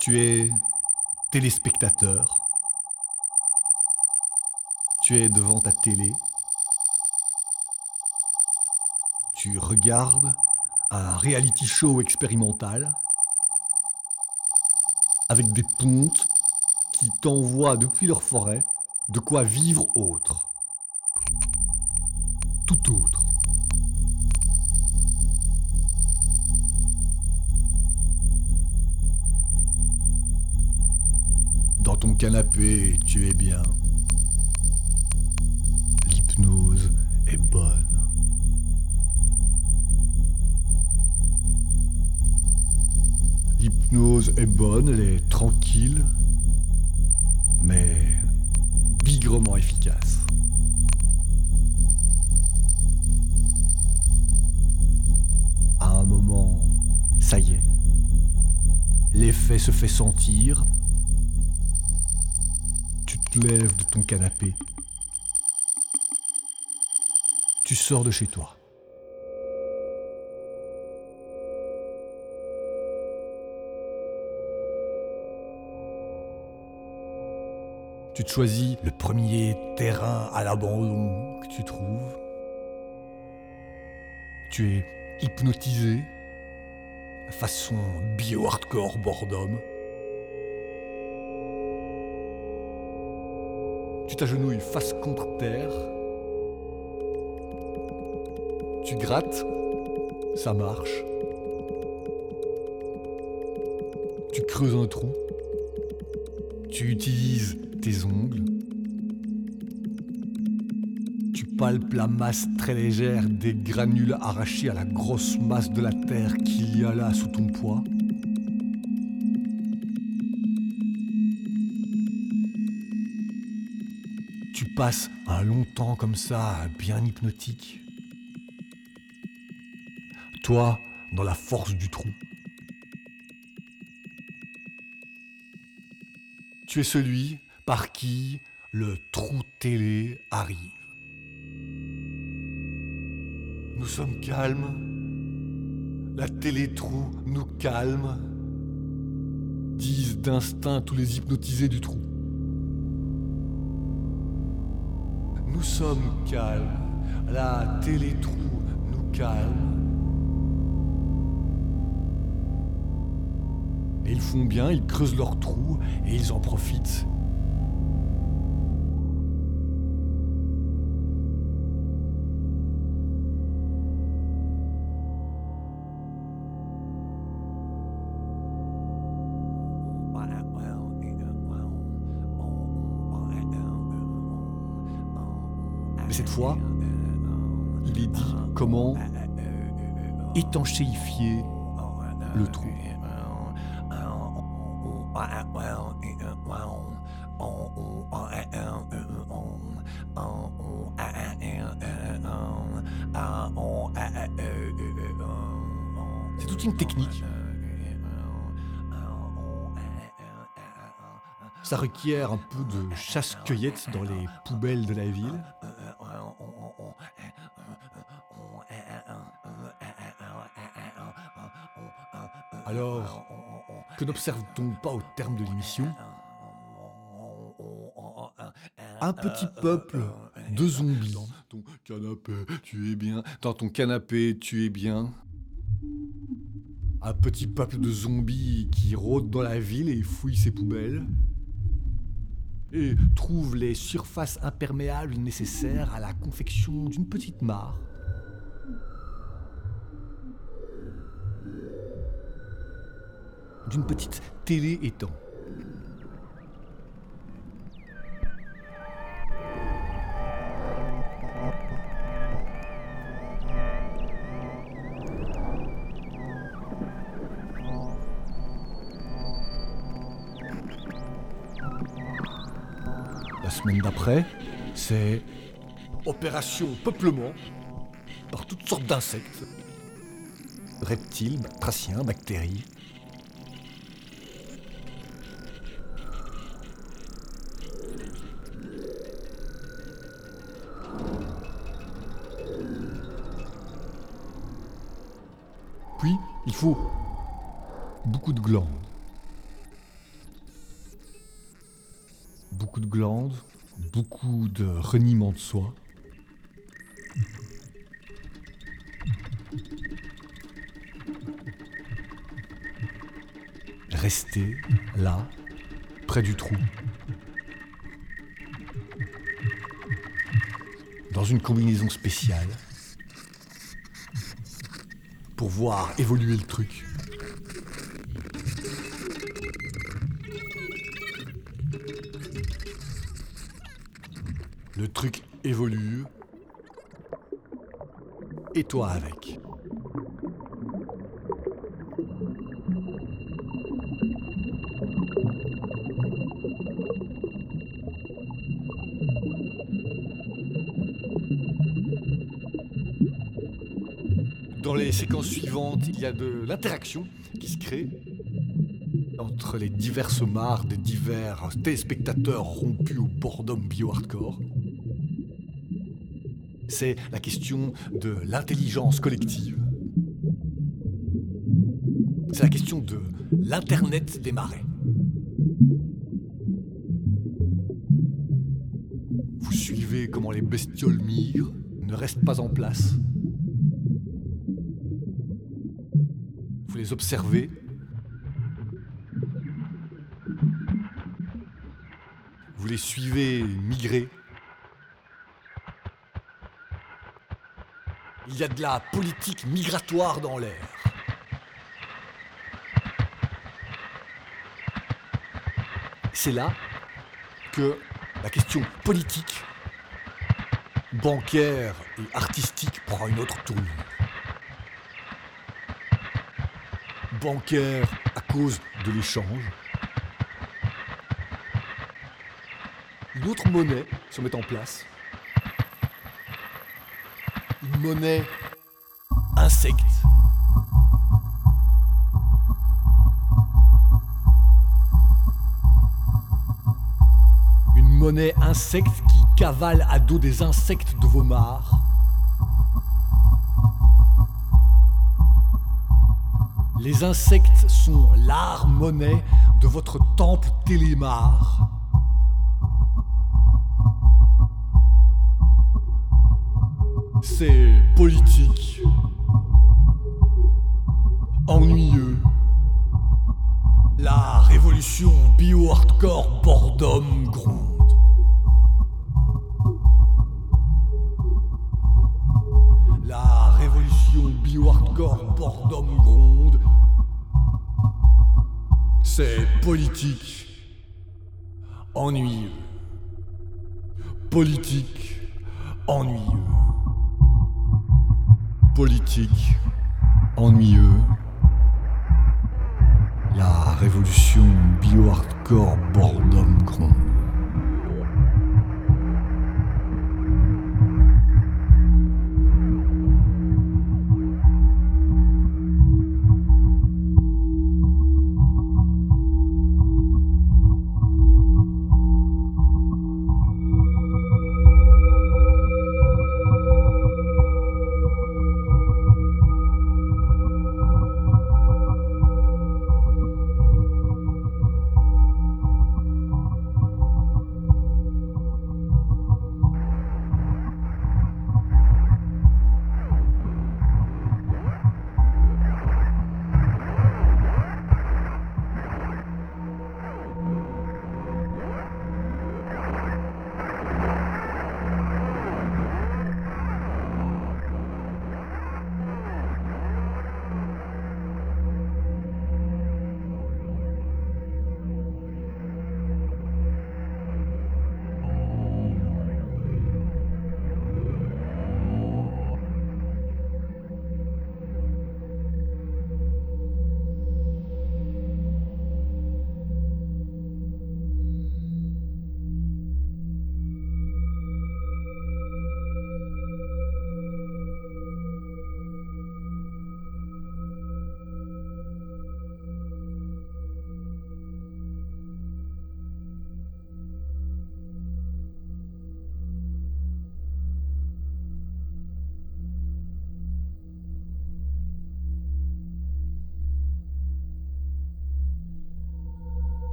Tu es téléspectateur. Tu es devant ta télé. Tu regardes un reality show expérimental avec des pontes qui t'envoient depuis leur forêt de quoi vivre autre. Tout autre. Ton canapé, tu es bien. L'hypnose est bonne. L'hypnose est bonne, elle est tranquille, mais bigrement efficace. À un moment, ça y est, l'effet se fait sentir. Te lèves de ton canapé. Tu sors de chez toi. Tu te choisis le premier terrain à l'abandon que tu trouves. Tu es hypnotisé, façon bio-hardcore boredom. Tu t'agenouilles face contre terre. Tu grattes, ça marche. Tu creuses un trou. Tu utilises tes ongles. Tu palpes la masse très légère des granules arrachés à la grosse masse de la terre qu'il y a là sous ton poids. Tu passes un long temps comme ça, bien hypnotique. Toi, dans la force du trou. Tu es celui par qui le trou télé arrive. Nous sommes calmes. La télé-trou nous calme. Disent d'instinct tous les hypnotisés du trou. Nous sommes calmes. La télé-trou nous calme. Et ils font bien, ils creusent leur trou et ils en profitent. Cette fois, il est dit comment étanchéifier le trou. C'est toute une technique. Ça requiert un peu de chasse-cueillette dans les poubelles de la ville. Alors, que n'observe-t-on pas au terme de l'émission? Un petit peuple de zombies. Dans ton canapé, tu es bien. Dans ton canapé, tu es bien. Un petit peuple de zombies qui rôde dans la ville et fouille ses poubelles. Et trouve les surfaces imperméables nécessaires à la confection d'une petite mare. D'une petite télé étang. La semaine d'après, c'est opération peuplement par toutes sortes d'insectes. Reptiles, batraciens, bactéries. Il faut beaucoup de glandes. beaucoup de glandes, beaucoup de reniement de soi. Restez là, près du trou. Dans une combinaison spéciale. Voir évoluer le truc. Le truc évolue. Et toi avec. Dans les séquences suivantes, il y a de l'interaction qui se crée entre les diverses mares des divers téléspectateurs rompus au boredom bio-hardcore. C'est la question de l'intelligence collective. C'est la question de l'Internet des marais. Vous suivez comment les bestioles migrent, ne restent pas en place. Les observez. Vous les suivez migrer. Il y a de la politique migratoire dans l'air. C'est là que la question politique, bancaire et artistique prend une autre tournure. Bancaire à cause de l'échange. Une autre monnaie se met en place. Une monnaie insecte. Une monnaie insecte qui cavale à dos des insectes de vos mares. Les insectes sont l'art monnaie de votre temple télémar. C'est politique, ennuyeux. La révolution bio-hardcore boredom gronde. Politique, ennuyeux. Politique, ennuyeux. Politique, ennuyeux. La révolution bio-hardcore boredom gronde.